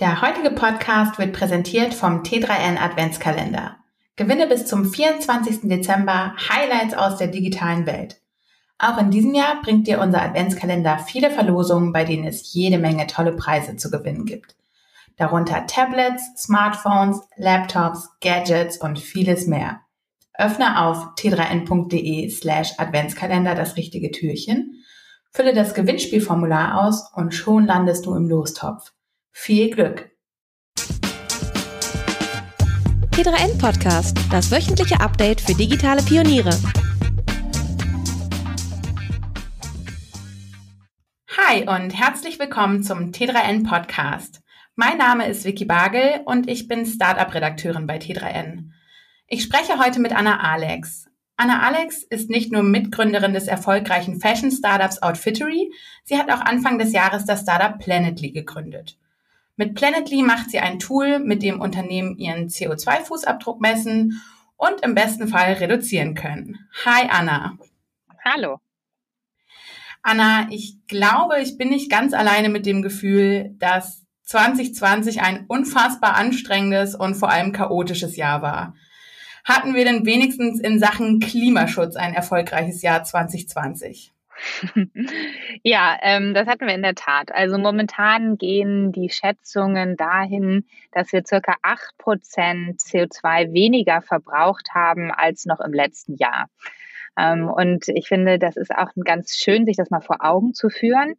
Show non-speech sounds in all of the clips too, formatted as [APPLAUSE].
Der heutige Podcast wird präsentiert vom T3N Adventskalender. Gewinne bis zum 24. Dezember Highlights aus der digitalen Welt. Auch in diesem Jahr bringt dir unser Adventskalender viele Verlosungen, bei denen es jede Menge tolle Preise zu gewinnen gibt. Darunter Tablets, Smartphones, Laptops, Gadgets und vieles mehr. Öffne auf t3n.de slash Adventskalender das richtige Türchen, fülle das Gewinnspielformular aus und schon landest du im Lostopf. Viel Glück! T3N Podcast, das wöchentliche Update für digitale Pioniere. Hi und herzlich willkommen zum T3N Podcast. Mein Name ist Vicky Bagel und ich bin Startup-Redakteurin bei T3N. Ich spreche heute mit Anna Alex. Anna Alex ist nicht nur Mitgründerin des erfolgreichen Fashion-Startups Outfittery, sie hat auch Anfang des Jahres das Startup Planetly gegründet. Mit Planetly macht sie ein Tool, mit dem Unternehmen ihren CO2-Fußabdruck messen und im besten Fall reduzieren können. Hi Anna. Hallo. Anna, ich glaube, ich bin nicht ganz alleine mit dem Gefühl, dass 2020 ein unfassbar anstrengendes und vor allem chaotisches Jahr war. Hatten wir denn wenigstens in Sachen Klimaschutz ein erfolgreiches Jahr 2020? [LAUGHS] ja, ähm, das hatten wir in der Tat. Also momentan gehen die Schätzungen dahin, dass wir circa 8% CO2 weniger verbraucht haben als noch im letzten Jahr. Ähm, und ich finde, das ist auch ganz schön, sich das mal vor Augen zu führen.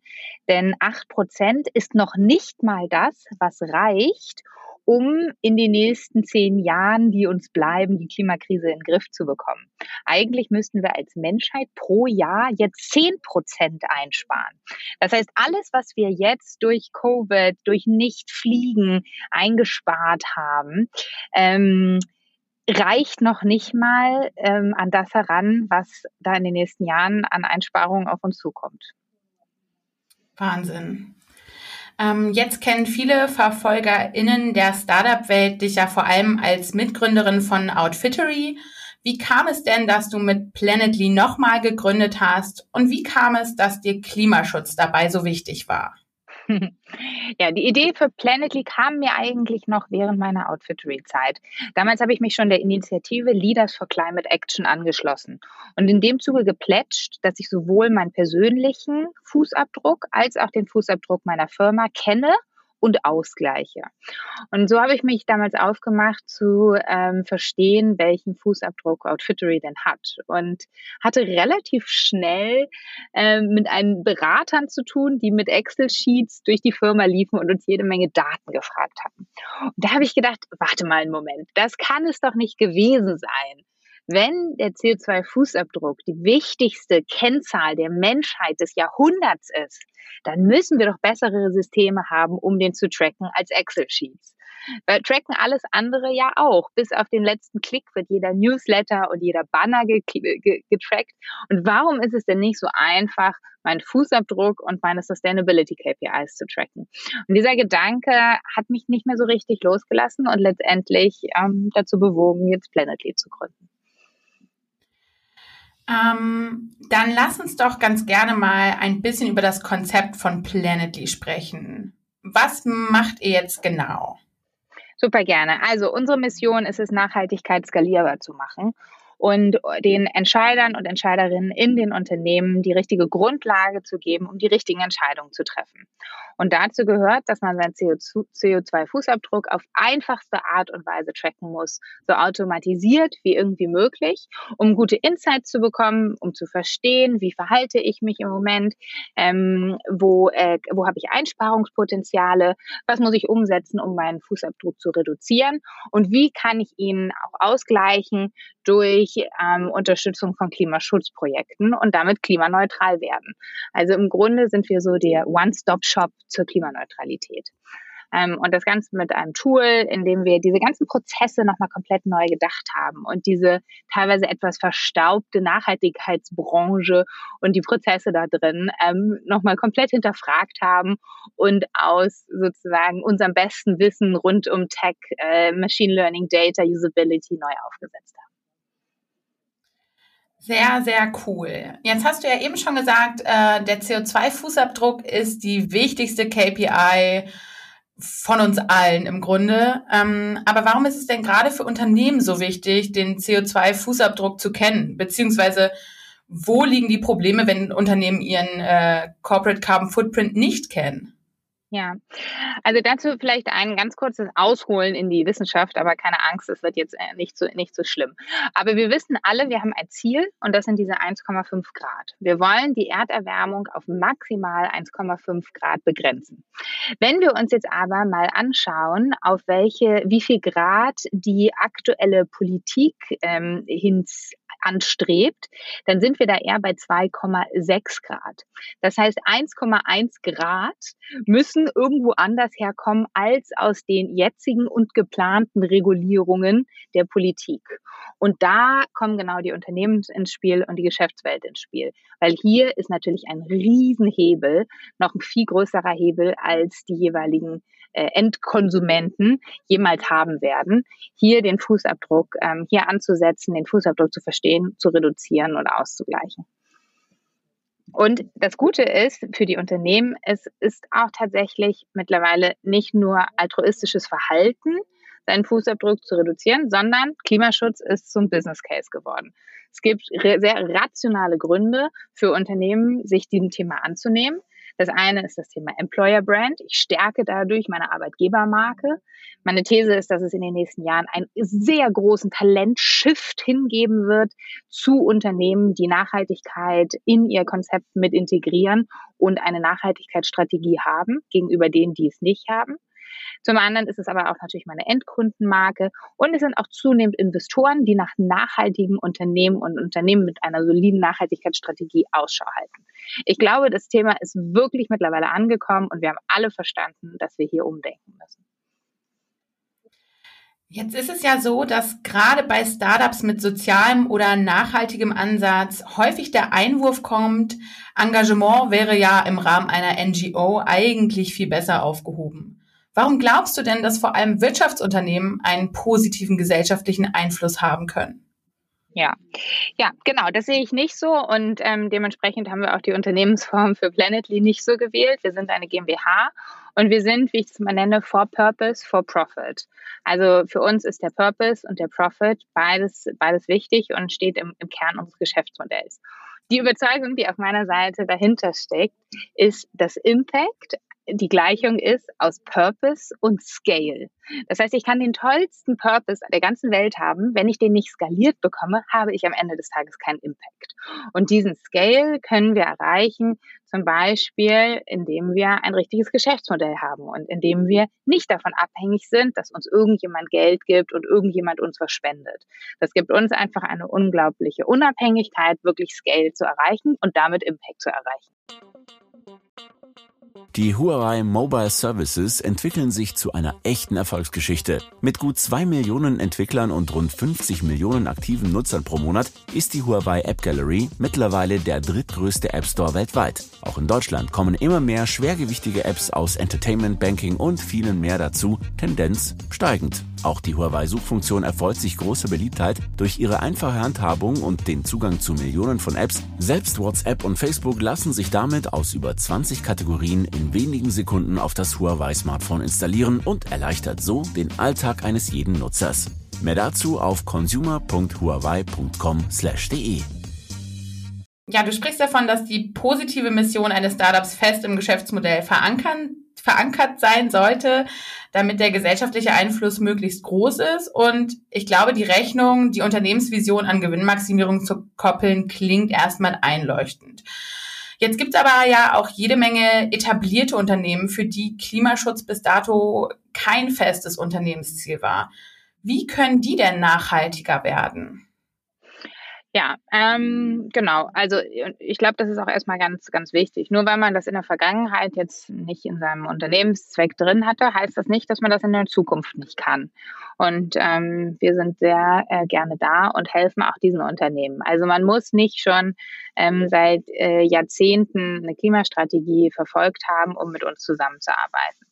Denn 8% ist noch nicht mal das, was reicht, um in den nächsten zehn Jahren, die uns bleiben, die Klimakrise in den Griff zu bekommen. Eigentlich müssten wir als Menschheit pro Jahr jetzt zehn Prozent einsparen. Das heißt, alles, was wir jetzt durch Covid, durch Nichtfliegen eingespart haben, ähm, reicht noch nicht mal ähm, an das heran, was da in den nächsten Jahren an Einsparungen auf uns zukommt. Wahnsinn. Ähm, jetzt kennen viele VerfolgerInnen der Startup-Welt dich ja vor allem als Mitgründerin von Outfittery. Wie kam es denn, dass du mit Planetly nochmal gegründet hast? Und wie kam es, dass dir Klimaschutz dabei so wichtig war? [LAUGHS] Ja, die Idee für Planetly kam mir eigentlich noch während meiner Outfittery-Zeit. Damals habe ich mich schon der Initiative Leaders for Climate Action angeschlossen und in dem Zuge geplätscht, dass ich sowohl meinen persönlichen Fußabdruck als auch den Fußabdruck meiner Firma kenne und Ausgleiche. Und so habe ich mich damals aufgemacht zu ähm, verstehen, welchen Fußabdruck Outfittery denn hat. Und hatte relativ schnell ähm, mit einen Beratern zu tun, die mit Excel-Sheets durch die Firma liefen und uns jede Menge Daten gefragt hatten. Und da habe ich gedacht, warte mal einen Moment, das kann es doch nicht gewesen sein. Wenn der CO2-Fußabdruck die wichtigste Kennzahl der Menschheit des Jahrhunderts ist, dann müssen wir doch bessere Systeme haben, um den zu tracken als Excel-Sheets. Wir tracken alles andere ja auch. Bis auf den letzten Klick wird jeder Newsletter und jeder Banner getrackt. Und warum ist es denn nicht so einfach, meinen Fußabdruck und meine Sustainability KPIs zu tracken? Und dieser Gedanke hat mich nicht mehr so richtig losgelassen und letztendlich ähm, dazu bewogen, jetzt Planetly zu gründen. Ähm, dann lass uns doch ganz gerne mal ein bisschen über das Konzept von Planetly sprechen. Was macht ihr jetzt genau? Super gerne. Also unsere Mission ist es, Nachhaltigkeit skalierbar zu machen und den Entscheidern und Entscheiderinnen in den Unternehmen die richtige Grundlage zu geben, um die richtigen Entscheidungen zu treffen. Und dazu gehört, dass man seinen CO2-Fußabdruck auf einfachste Art und Weise tracken muss, so automatisiert wie irgendwie möglich, um gute Insights zu bekommen, um zu verstehen, wie verhalte ich mich im Moment, ähm, wo, äh, wo habe ich Einsparungspotenziale, was muss ich umsetzen, um meinen Fußabdruck zu reduzieren und wie kann ich ihn auch ausgleichen durch ähm, Unterstützung von Klimaschutzprojekten und damit klimaneutral werden. Also im Grunde sind wir so der One-Stop-Shop zur Klimaneutralität. Ähm, und das Ganze mit einem Tool, in dem wir diese ganzen Prozesse nochmal komplett neu gedacht haben und diese teilweise etwas verstaubte Nachhaltigkeitsbranche und die Prozesse da drin ähm, nochmal komplett hinterfragt haben und aus sozusagen unserem besten Wissen rund um Tech, äh, Machine Learning, Data, Usability neu aufgesetzt haben. Sehr, sehr cool. Jetzt hast du ja eben schon gesagt, äh, der CO2-Fußabdruck ist die wichtigste KPI, von uns allen im Grunde. Ähm, aber warum ist es denn gerade für Unternehmen so wichtig, den CO2-Fußabdruck zu kennen? Beziehungsweise wo liegen die Probleme, wenn Unternehmen ihren äh, Corporate Carbon Footprint nicht kennen? Ja, also dazu vielleicht ein ganz kurzes Ausholen in die Wissenschaft, aber keine Angst, es wird jetzt äh, nicht so, nicht so schlimm. Aber wir wissen alle, wir haben ein Ziel und das sind diese 1,5 Grad. Wir wollen die Erderwärmung auf maximal 1,5 Grad begrenzen. Wenn wir uns jetzt aber mal anschauen, auf welche, wie viel Grad die aktuelle Politik ähm, hin anstrebt, dann sind wir da eher bei 2,6 Grad. Das heißt, 1,1 Grad müssen irgendwo anders herkommen als aus den jetzigen und geplanten Regulierungen der Politik. Und da kommen genau die Unternehmen ins Spiel und die Geschäftswelt ins Spiel. Weil hier ist natürlich ein Riesenhebel, noch ein viel größerer Hebel als die jeweiligen äh, Endkonsumenten jemals haben werden, hier den Fußabdruck ähm, hier anzusetzen, den Fußabdruck zu verstehen, zu reduzieren oder auszugleichen. Und das Gute ist für die Unternehmen, es ist auch tatsächlich mittlerweile nicht nur altruistisches Verhalten, seinen Fußabdruck zu reduzieren, sondern Klimaschutz ist zum Business Case geworden. Es gibt sehr rationale Gründe für Unternehmen, sich diesem Thema anzunehmen. Das eine ist das Thema Employer Brand. Ich stärke dadurch meine Arbeitgebermarke. Meine These ist, dass es in den nächsten Jahren einen sehr großen Talentshift hingeben wird zu Unternehmen, die Nachhaltigkeit in ihr Konzept mit integrieren und eine Nachhaltigkeitsstrategie haben gegenüber denen, die es nicht haben. Zum anderen ist es aber auch natürlich meine Endkundenmarke und es sind auch zunehmend Investoren, die nach nachhaltigen Unternehmen und Unternehmen mit einer soliden Nachhaltigkeitsstrategie Ausschau halten. Ich glaube, das Thema ist wirklich mittlerweile angekommen und wir haben alle verstanden, dass wir hier umdenken müssen. Jetzt ist es ja so, dass gerade bei Startups mit sozialem oder nachhaltigem Ansatz häufig der Einwurf kommt, Engagement wäre ja im Rahmen einer NGO eigentlich viel besser aufgehoben. Warum glaubst du denn, dass vor allem Wirtschaftsunternehmen einen positiven gesellschaftlichen Einfluss haben können? Ja, ja, genau, das sehe ich nicht so und ähm, dementsprechend haben wir auch die Unternehmensform für Planetly nicht so gewählt. Wir sind eine GmbH und wir sind, wie ich es mal nenne, for Purpose, for Profit. Also für uns ist der Purpose und der Profit beides, beides wichtig und steht im, im Kern unseres Geschäftsmodells. Die Überzeugung, die auf meiner Seite dahinter steckt, ist, dass Impact die Gleichung ist aus Purpose und Scale. Das heißt, ich kann den tollsten Purpose der ganzen Welt haben. Wenn ich den nicht skaliert bekomme, habe ich am Ende des Tages keinen Impact. Und diesen Scale können wir erreichen, zum Beispiel, indem wir ein richtiges Geschäftsmodell haben und indem wir nicht davon abhängig sind, dass uns irgendjemand Geld gibt und irgendjemand uns was spendet. Das gibt uns einfach eine unglaubliche Unabhängigkeit, wirklich Scale zu erreichen und damit Impact zu erreichen. Die Huawei Mobile Services entwickeln sich zu einer echten Erfolgsgeschichte. Mit gut zwei Millionen Entwicklern und rund 50 Millionen aktiven Nutzern pro Monat ist die Huawei App Gallery mittlerweile der drittgrößte App Store weltweit. Auch in Deutschland kommen immer mehr schwergewichtige Apps aus Entertainment, Banking und vielen mehr dazu, Tendenz steigend. Auch die Huawei-Suchfunktion erfreut sich große Beliebtheit durch ihre einfache Handhabung und den Zugang zu Millionen von Apps. Selbst WhatsApp und Facebook lassen sich damit aus über 20 Kategorien in wenigen Sekunden auf das Huawei-Smartphone installieren und erleichtert so den Alltag eines jeden Nutzers. Mehr dazu auf consumer.huawei.com/de. Ja, du sprichst davon, dass die positive Mission eines Startups fest im Geschäftsmodell verankern verankert sein sollte, damit der gesellschaftliche Einfluss möglichst groß ist. Und ich glaube, die Rechnung, die Unternehmensvision an Gewinnmaximierung zu koppeln, klingt erstmal einleuchtend. Jetzt gibt es aber ja auch jede Menge etablierte Unternehmen, für die Klimaschutz bis dato kein festes Unternehmensziel war. Wie können die denn nachhaltiger werden? Ja, ähm, genau. Also ich glaube, das ist auch erstmal ganz, ganz wichtig. Nur weil man das in der Vergangenheit jetzt nicht in seinem Unternehmenszweck drin hatte, heißt das nicht, dass man das in der Zukunft nicht kann. Und ähm, wir sind sehr äh, gerne da und helfen auch diesen Unternehmen. Also man muss nicht schon ähm, seit äh, Jahrzehnten eine Klimastrategie verfolgt haben, um mit uns zusammenzuarbeiten.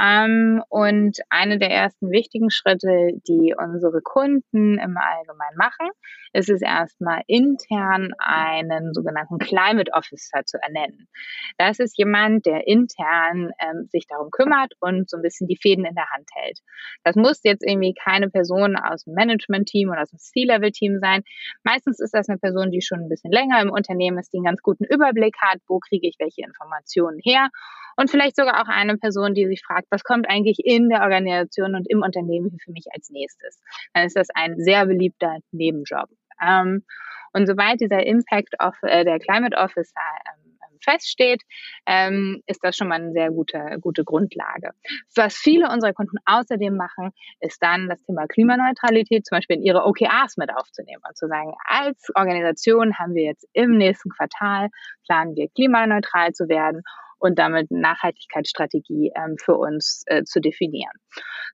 Ähm, und eine der ersten wichtigen Schritte, die unsere Kunden im Allgemeinen machen, ist es erstmal intern einen sogenannten Climate Officer zu ernennen. Das ist jemand, der intern ähm, sich darum kümmert und so ein bisschen die Fäden in der Hand hält. Das muss jetzt irgendwie keine Person aus dem Management-Team oder aus dem C-Level-Team sein. Meistens ist das eine Person, die schon ein bisschen länger im Unternehmen ist, die einen ganz guten Überblick hat, wo kriege ich welche Informationen her und vielleicht sogar auch eine Person, die sich fragt, was kommt eigentlich in der Organisation und im Unternehmen für mich als nächstes. Dann ist das ein sehr beliebter Nebenjob. Ähm, und sobald dieser Impact of äh, der Climate Officer ähm, ähm, feststeht, ähm, ist das schon mal eine sehr gute, gute Grundlage. Was viele unserer Kunden außerdem machen, ist dann das Thema Klimaneutralität zum Beispiel in ihre OKRs mit aufzunehmen und zu sagen, als Organisation haben wir jetzt im nächsten Quartal, planen wir klimaneutral zu werden und damit Nachhaltigkeitsstrategie ähm, für uns äh, zu definieren.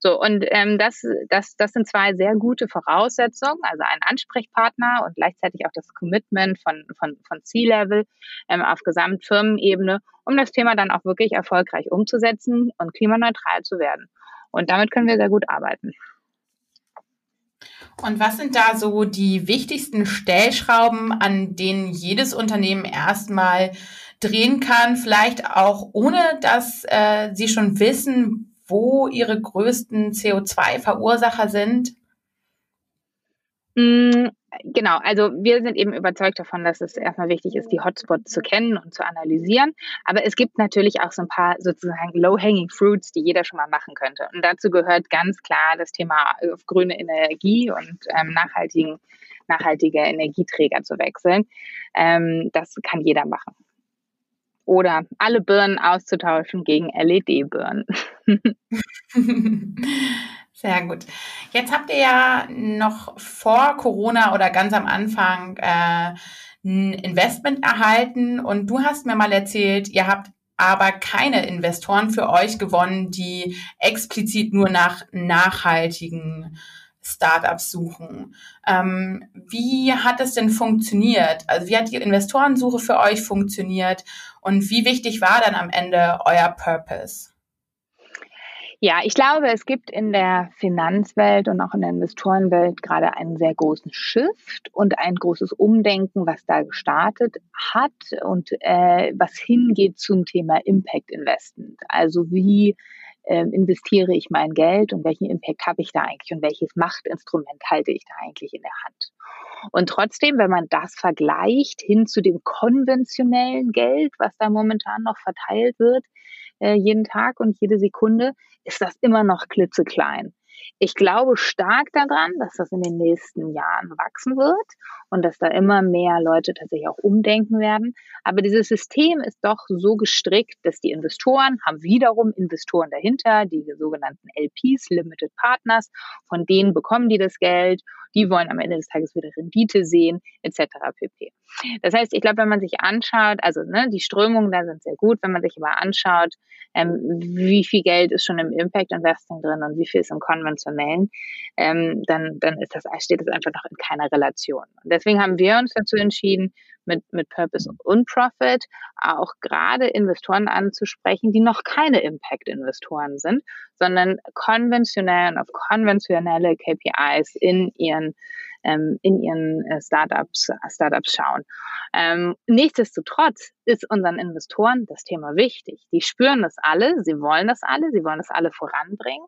So, und ähm, das, das, das sind zwei sehr gute Voraussetzungen, also ein Ansprechpartner und gleichzeitig auch das Commitment von, von, von C-Level ähm, auf Gesamtfirmenebene, um das Thema dann auch wirklich erfolgreich umzusetzen und klimaneutral zu werden. Und damit können wir sehr gut arbeiten. Und was sind da so die wichtigsten Stellschrauben, an denen jedes Unternehmen erstmal drehen kann, vielleicht auch ohne, dass äh, sie schon wissen, wo ihre größten CO2-Verursacher sind? Mm, genau, also wir sind eben überzeugt davon, dass es erstmal wichtig ist, die Hotspots zu kennen und zu analysieren. Aber es gibt natürlich auch so ein paar sozusagen low-hanging fruits, die jeder schon mal machen könnte. Und dazu gehört ganz klar das Thema auf grüne Energie und ähm, nachhaltigen, nachhaltige Energieträger zu wechseln. Ähm, das kann jeder machen oder alle Birnen auszutauschen gegen LED-Birnen. [LAUGHS] Sehr gut. Jetzt habt ihr ja noch vor Corona oder ganz am Anfang äh, ein Investment erhalten und du hast mir mal erzählt, ihr habt aber keine Investoren für euch gewonnen, die explizit nur nach nachhaltigen Startups suchen. Ähm, wie hat es denn funktioniert? Also wie hat die Investorensuche für euch funktioniert und wie wichtig war dann am Ende euer Purpose? Ja, ich glaube, es gibt in der Finanzwelt und auch in der Investorenwelt gerade einen sehr großen Shift und ein großes Umdenken, was da gestartet hat und äh, was hingeht zum Thema Impact Investment. Also wie äh, investiere ich mein Geld und welchen Impact habe ich da eigentlich und welches Machtinstrument halte ich da eigentlich in der Hand. Und trotzdem, wenn man das vergleicht hin zu dem konventionellen Geld, was da momentan noch verteilt wird, äh, jeden Tag und jede Sekunde, ist das immer noch klitzeklein. Ich glaube stark daran, dass das in den nächsten Jahren wachsen wird und dass da immer mehr Leute tatsächlich auch umdenken werden. Aber dieses System ist doch so gestrickt, dass die Investoren haben wiederum Investoren dahinter, die sogenannten LPs, Limited Partners, von denen bekommen die das Geld die wollen am Ende des Tages wieder Rendite sehen, etc. pp. Das heißt, ich glaube, wenn man sich anschaut, also ne, die Strömungen da sind sehr gut, wenn man sich aber anschaut, ähm, wie viel Geld ist schon im Impact Investing drin und wie viel ist im konventionellen, ähm, dann, dann ist das, steht das einfach noch in keiner Relation. Und deswegen haben wir uns dazu entschieden, mit, mit Purpose und Profit auch gerade Investoren anzusprechen, die noch keine Impact-Investoren sind, sondern konventionell und auf konventionelle KPIs in ihren ähm, in ihren äh, Startups, Startups schauen. Ähm, nichtsdestotrotz ist unseren Investoren das Thema wichtig. Die spüren das alle, sie wollen das alle, sie wollen das alle voranbringen.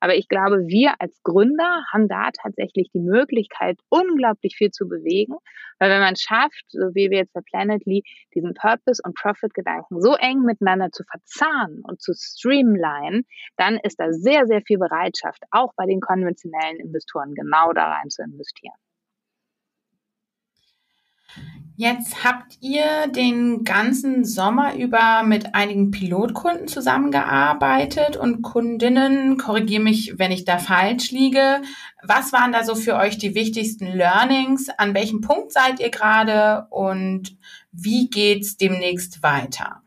Aber ich glaube, wir als Gründer haben da tatsächlich die Möglichkeit, unglaublich viel zu bewegen, weil wenn man schafft, so wie wir jetzt bei Planetly, diesen Purpose- und Profit-Gedanken so eng miteinander zu verzahnen und zu streamline, dann ist da sehr, sehr viel Bereitschaft, auch bei den konventionellen Investoren genau da rein zu investieren. Jetzt habt ihr den ganzen Sommer über mit einigen Pilotkunden zusammengearbeitet und Kundinnen, korrigiere mich, wenn ich da falsch liege. Was waren da so für euch die wichtigsten Learnings? An welchem Punkt seid ihr gerade und wie geht's demnächst weiter?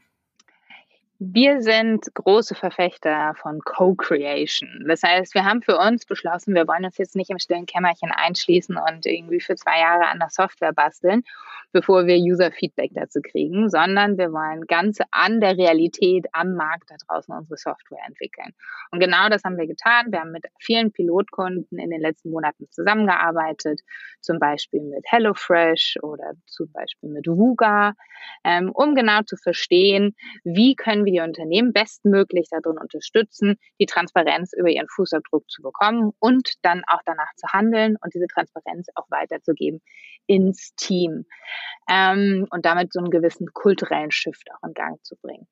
Wir sind große Verfechter von Co-Creation. Das heißt, wir haben für uns beschlossen, wir wollen uns jetzt nicht im stillen Kämmerchen einschließen und irgendwie für zwei Jahre an der Software basteln, bevor wir User-Feedback dazu kriegen, sondern wir wollen ganz an der Realität am Markt da draußen unsere Software entwickeln. Und genau das haben wir getan. Wir haben mit vielen Pilotkunden in den letzten Monaten zusammengearbeitet, zum Beispiel mit HelloFresh oder zum Beispiel mit Vuga, ähm, um genau zu verstehen, wie können wir die Unternehmen bestmöglich darin unterstützen, die Transparenz über ihren Fußabdruck zu bekommen und dann auch danach zu handeln und diese Transparenz auch weiterzugeben ins Team ähm, und damit so einen gewissen kulturellen Shift auch in Gang zu bringen.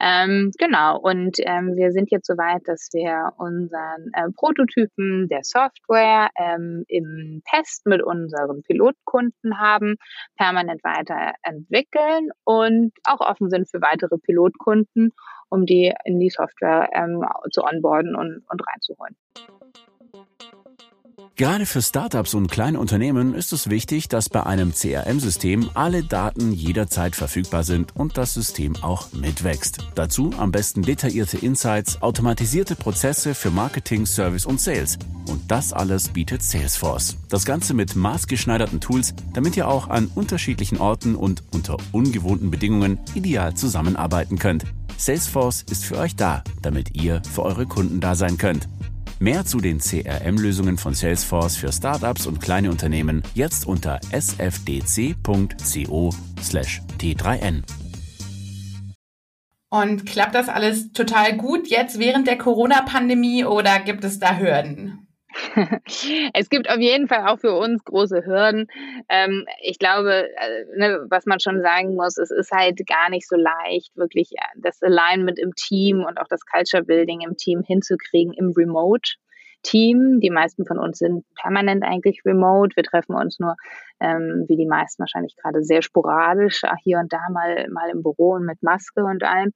Ähm, genau, und ähm, wir sind jetzt soweit, dass wir unseren äh, Prototypen der Software ähm, im Test mit unseren Pilotkunden haben, permanent weiterentwickeln und auch offen sind für weitere Pilotkunden, um die in die Software ähm, zu onboarden und, und reinzuholen. Gerade für Startups und kleine Unternehmen ist es wichtig, dass bei einem CRM-System alle Daten jederzeit verfügbar sind und das System auch mitwächst. Dazu am besten detaillierte Insights, automatisierte Prozesse für Marketing, Service und Sales. Und das alles bietet Salesforce. Das Ganze mit maßgeschneiderten Tools, damit ihr auch an unterschiedlichen Orten und unter ungewohnten Bedingungen ideal zusammenarbeiten könnt. Salesforce ist für euch da, damit ihr für eure Kunden da sein könnt. Mehr zu den CRM-Lösungen von Salesforce für Startups und kleine Unternehmen jetzt unter sfdc.co/t3n. Und klappt das alles total gut jetzt während der Corona-Pandemie oder gibt es da Hürden? Es gibt auf jeden Fall auch für uns große Hürden. Ähm, ich glaube, äh, ne, was man schon sagen muss, es ist halt gar nicht so leicht, wirklich äh, das Alignment im Team und auch das Culture Building im Team hinzukriegen im Remote. Team. Die meisten von uns sind permanent eigentlich remote. Wir treffen uns nur, ähm, wie die meisten wahrscheinlich gerade sehr sporadisch, hier und da mal, mal im Büro und mit Maske und allem.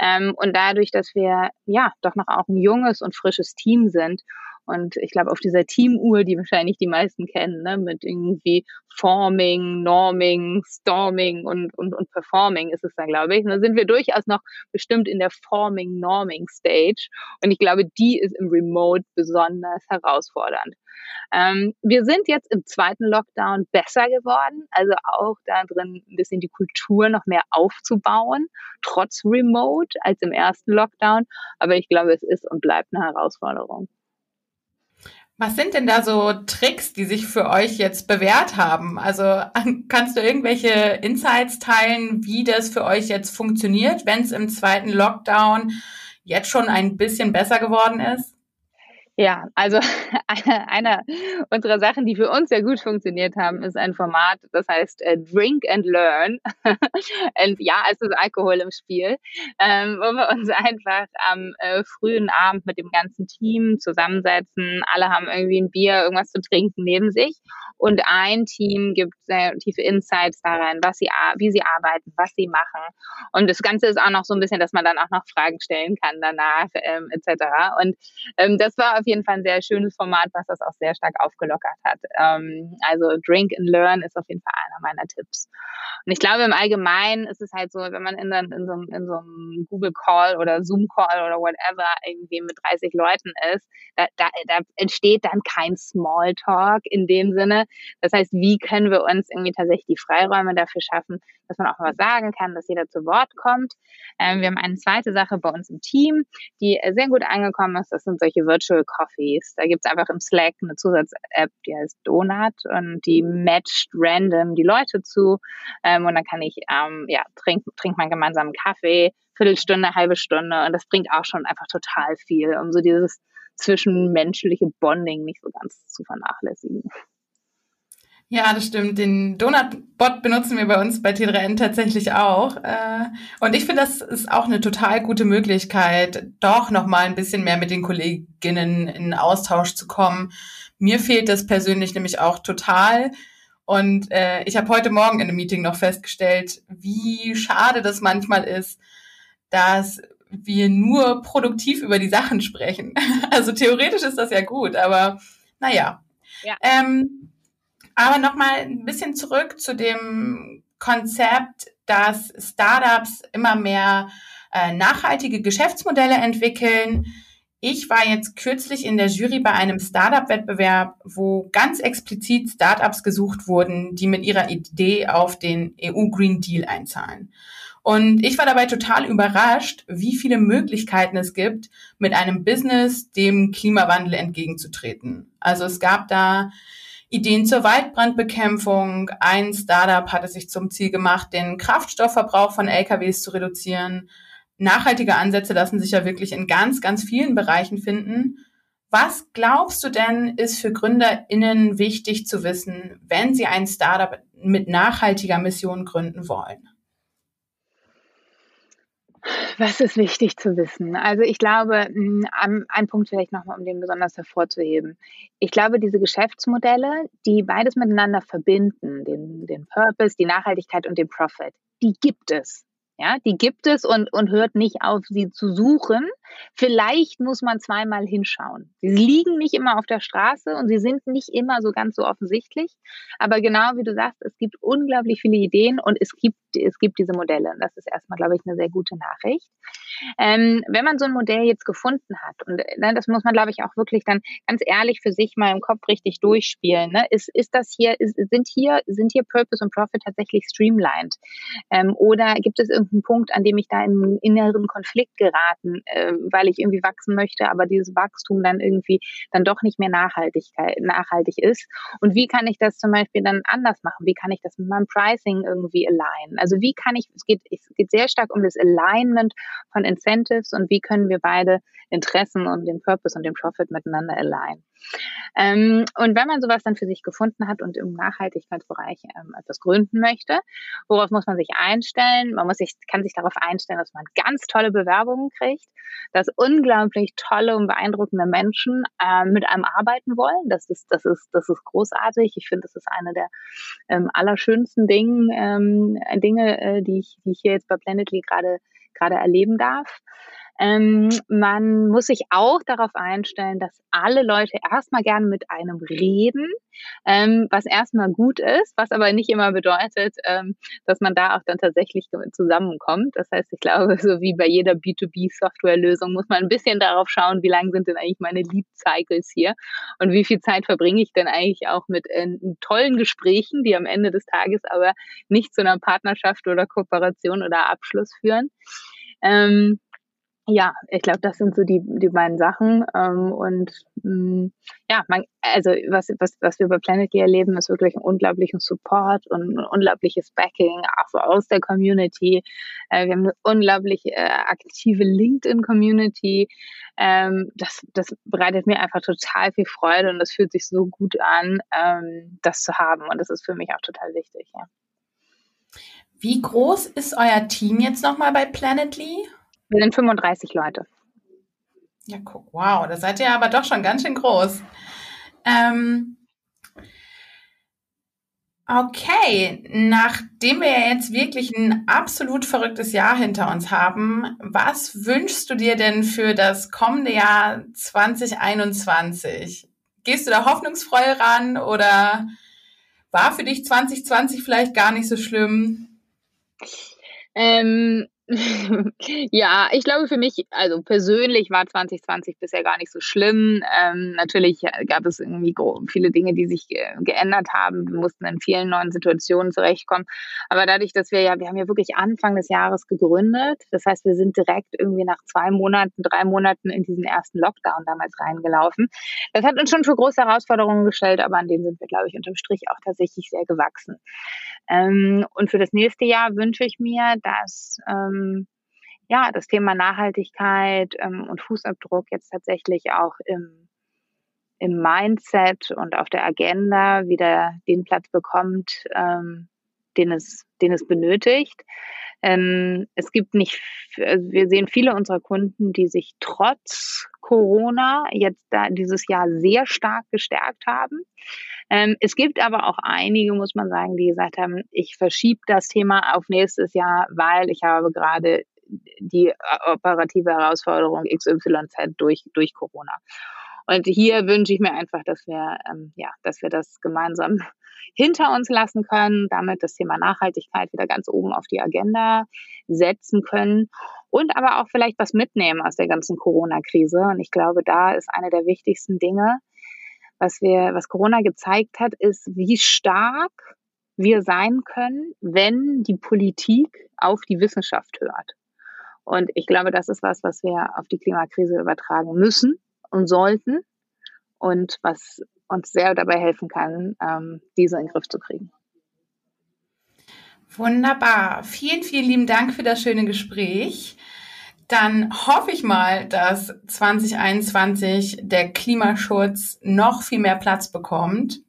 Ähm, und dadurch, dass wir ja doch noch auch ein junges und frisches Team sind und ich glaube, auf dieser Teamuhr, die wahrscheinlich die meisten kennen, ne, mit irgendwie Forming, Norming, Storming und, und, und Performing ist es dann, glaube ich. Und da sind wir durchaus noch bestimmt in der Forming, Norming Stage. Und ich glaube, die ist im Remote besonders herausfordernd. Ähm, wir sind jetzt im zweiten Lockdown besser geworden, also auch da drin ein bisschen die Kultur noch mehr aufzubauen, trotz Remote als im ersten Lockdown. Aber ich glaube, es ist und bleibt eine Herausforderung. Was sind denn da so Tricks, die sich für euch jetzt bewährt haben? Also kannst du irgendwelche Insights teilen, wie das für euch jetzt funktioniert, wenn es im zweiten Lockdown jetzt schon ein bisschen besser geworden ist? Ja, also [LAUGHS] eine, eine unserer Sachen, die für uns sehr gut funktioniert haben, ist ein Format, das heißt äh, Drink and Learn. [LAUGHS] und ja, es ist Alkohol im Spiel, ähm, wo wir uns einfach am äh, frühen Abend mit dem ganzen Team zusammensetzen. Alle haben irgendwie ein Bier, irgendwas zu trinken neben sich und ein Team gibt sehr tiefe Insights darin, was sie, wie sie arbeiten, was sie machen. Und das Ganze ist auch noch so ein bisschen, dass man dann auch noch Fragen stellen kann danach ähm, etc. Und ähm, das war auf jeden Fall ein sehr schönes Format, was das auch sehr stark aufgelockert hat. Ähm, also Drink and Learn ist auf jeden Fall einer meiner Tipps. Und ich glaube, im Allgemeinen ist es halt so, wenn man in, in, so, in so einem Google Call oder Zoom Call oder whatever irgendwie mit 30 Leuten ist, da, da, da entsteht dann kein Smalltalk in dem Sinne, das heißt, wie können wir uns irgendwie tatsächlich die Freiräume dafür schaffen, dass man auch mal sagen kann, dass jeder zu Wort kommt. Ähm, wir haben eine zweite Sache bei uns im Team, die sehr gut angekommen ist. Das sind solche Virtual Coffees. Da gibt es einfach im Slack eine Zusatz-App, die heißt Donut und die matcht random die Leute zu. Ähm, und dann kann ich, ähm, ja, trinkt trink man gemeinsam einen Kaffee, Viertelstunde, halbe Stunde. Und das bringt auch schon einfach total viel, um so dieses zwischenmenschliche Bonding nicht so ganz zu vernachlässigen. Ja, das stimmt. Den Donut-Bot benutzen wir bei uns bei T3N tatsächlich auch. Äh, und ich finde, das ist auch eine total gute Möglichkeit, doch nochmal ein bisschen mehr mit den Kolleginnen in Austausch zu kommen. Mir fehlt das persönlich nämlich auch total. Und äh, ich habe heute Morgen in einem Meeting noch festgestellt, wie schade das manchmal ist, dass wir nur produktiv über die Sachen sprechen. [LAUGHS] Also theoretisch ist das ja gut, aber naja. Ja. Ähm, aber nochmal ein bisschen zurück zu dem Konzept, dass Startups immer mehr äh, nachhaltige Geschäftsmodelle entwickeln. Ich war jetzt kürzlich in der Jury bei einem Startup-Wettbewerb, wo ganz explizit Startups gesucht wurden, die mit ihrer Idee auf den EU Green Deal einzahlen. Und ich war dabei total überrascht, wie viele Möglichkeiten es gibt, mit einem Business dem Klimawandel entgegenzutreten. Also es gab da Ideen zur Waldbrandbekämpfung. Ein Startup hatte sich zum Ziel gemacht, den Kraftstoffverbrauch von LKWs zu reduzieren. Nachhaltige Ansätze lassen sich ja wirklich in ganz, ganz vielen Bereichen finden. Was glaubst du denn, ist für GründerInnen wichtig zu wissen, wenn sie ein Startup mit nachhaltiger Mission gründen wollen? Was ist wichtig zu wissen? Also ich glaube, ein Punkt vielleicht nochmal, um den besonders hervorzuheben. Ich glaube, diese Geschäftsmodelle, die beides miteinander verbinden, den, den Purpose, die Nachhaltigkeit und den Profit, die gibt es. Ja, die gibt es und, und hört nicht auf, sie zu suchen. Vielleicht muss man zweimal hinschauen. Sie liegen nicht immer auf der Straße und sie sind nicht immer so ganz so offensichtlich. Aber genau wie du sagst, es gibt unglaublich viele Ideen und es gibt, es gibt diese Modelle. Das ist erstmal, glaube ich, eine sehr gute Nachricht. Ähm, wenn man so ein Modell jetzt gefunden hat, und ne, das muss man, glaube ich, auch wirklich dann ganz ehrlich für sich mal im Kopf richtig durchspielen. Ne? Ist, ist das hier, ist, sind hier, sind hier Purpose und Profit tatsächlich streamlined? Ähm, oder gibt es irgendeinen Punkt, an dem ich da in einen inneren Konflikt geraten, äh, weil ich irgendwie wachsen möchte, aber dieses Wachstum dann irgendwie dann doch nicht mehr nachhaltig, nachhaltig ist? Und wie kann ich das zum Beispiel dann anders machen? Wie kann ich das mit meinem Pricing irgendwie alignen? Also wie kann ich, es geht, es geht sehr stark um das Alignment von Incentives und wie können wir beide Interessen und den Purpose und den Profit miteinander alignen. Ähm, und wenn man sowas dann für sich gefunden hat und im Nachhaltigkeitsbereich ähm, etwas gründen möchte, worauf muss man sich einstellen? Man muss sich, kann sich darauf einstellen, dass man ganz tolle Bewerbungen kriegt, dass unglaublich tolle und beeindruckende Menschen äh, mit einem arbeiten wollen. Das ist, das ist, das ist großartig. Ich finde, das ist eine der ähm, allerschönsten Dinge, ähm, Dinge, äh, die ich, die ich hier jetzt bei Planetly gerade gerade erleben darf. Ähm, man muss sich auch darauf einstellen, dass alle Leute erstmal gerne mit einem reden, ähm, was erstmal gut ist, was aber nicht immer bedeutet, ähm, dass man da auch dann tatsächlich zusammenkommt. Das heißt, ich glaube, so wie bei jeder B2B-Softwarelösung muss man ein bisschen darauf schauen, wie lang sind denn eigentlich meine Lead-Cycles hier und wie viel Zeit verbringe ich denn eigentlich auch mit äh, tollen Gesprächen, die am Ende des Tages aber nicht zu einer Partnerschaft oder Kooperation oder Abschluss führen. Ähm, ja, ich glaube, das sind so die, die beiden Sachen. Ähm, und mh, mm, ja, man, also was, was, was wir bei Planetly erleben, ist wirklich ein unglaublicher Support und ein unglaubliches Backing auch aus der Community. Äh, wir haben eine unglaublich äh, aktive LinkedIn-Community. Ähm, das, das bereitet mir einfach total viel Freude und das fühlt sich so gut an, ähm, das zu haben. Und das ist für mich auch total wichtig, ja. Wie groß ist euer Team jetzt nochmal bei Planetly? Wir sind 35 Leute. Ja, guck, wow, da seid ihr aber doch schon ganz schön groß. Ähm, okay, nachdem wir jetzt wirklich ein absolut verrücktes Jahr hinter uns haben, was wünschst du dir denn für das kommende Jahr 2021? Gehst du da hoffnungsvoll ran oder war für dich 2020 vielleicht gar nicht so schlimm? Ähm, [LAUGHS] ja, ich glaube für mich, also persönlich war 2020 bisher gar nicht so schlimm. Ähm, natürlich gab es irgendwie viele Dinge, die sich ge geändert haben. Wir mussten in vielen neuen Situationen zurechtkommen. Aber dadurch, dass wir ja, wir haben ja wirklich Anfang des Jahres gegründet. Das heißt, wir sind direkt irgendwie nach zwei Monaten, drei Monaten in diesen ersten Lockdown damals reingelaufen. Das hat uns schon für große Herausforderungen gestellt, aber an denen sind wir, glaube ich, unterm Strich auch tatsächlich sehr gewachsen. Ähm, und für das nächste Jahr wünsche ich mir, dass ähm, ja das Thema Nachhaltigkeit ähm, und Fußabdruck jetzt tatsächlich auch im, im Mindset und auf der Agenda wieder den Platz bekommt, ähm, den es, den es benötigt. Ähm, es gibt nicht, also wir sehen viele unserer Kunden, die sich trotz Corona jetzt da dieses Jahr sehr stark gestärkt haben. Ähm, es gibt aber auch einige, muss man sagen, die gesagt haben, ich verschiebe das Thema auf nächstes Jahr, weil ich habe gerade die äh, operative Herausforderung XYZ durch, durch Corona. Und hier wünsche ich mir einfach, dass wir, ähm, ja, dass wir das gemeinsam [LAUGHS] hinter uns lassen können, damit das Thema Nachhaltigkeit wieder ganz oben auf die Agenda setzen können und aber auch vielleicht was mitnehmen aus der ganzen Corona-Krise. Und ich glaube, da ist eine der wichtigsten Dinge, was wir, was Corona gezeigt hat, ist, wie stark wir sein können, wenn die Politik auf die Wissenschaft hört. Und ich glaube, das ist was, was wir auf die Klimakrise übertragen müssen und sollten und was uns sehr dabei helfen kann, ähm, diese in den Griff zu kriegen. Wunderbar. Vielen, vielen lieben Dank für das schöne Gespräch. Dann hoffe ich mal, dass 2021 der Klimaschutz noch viel mehr Platz bekommt.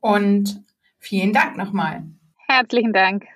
Und vielen Dank nochmal. Herzlichen Dank.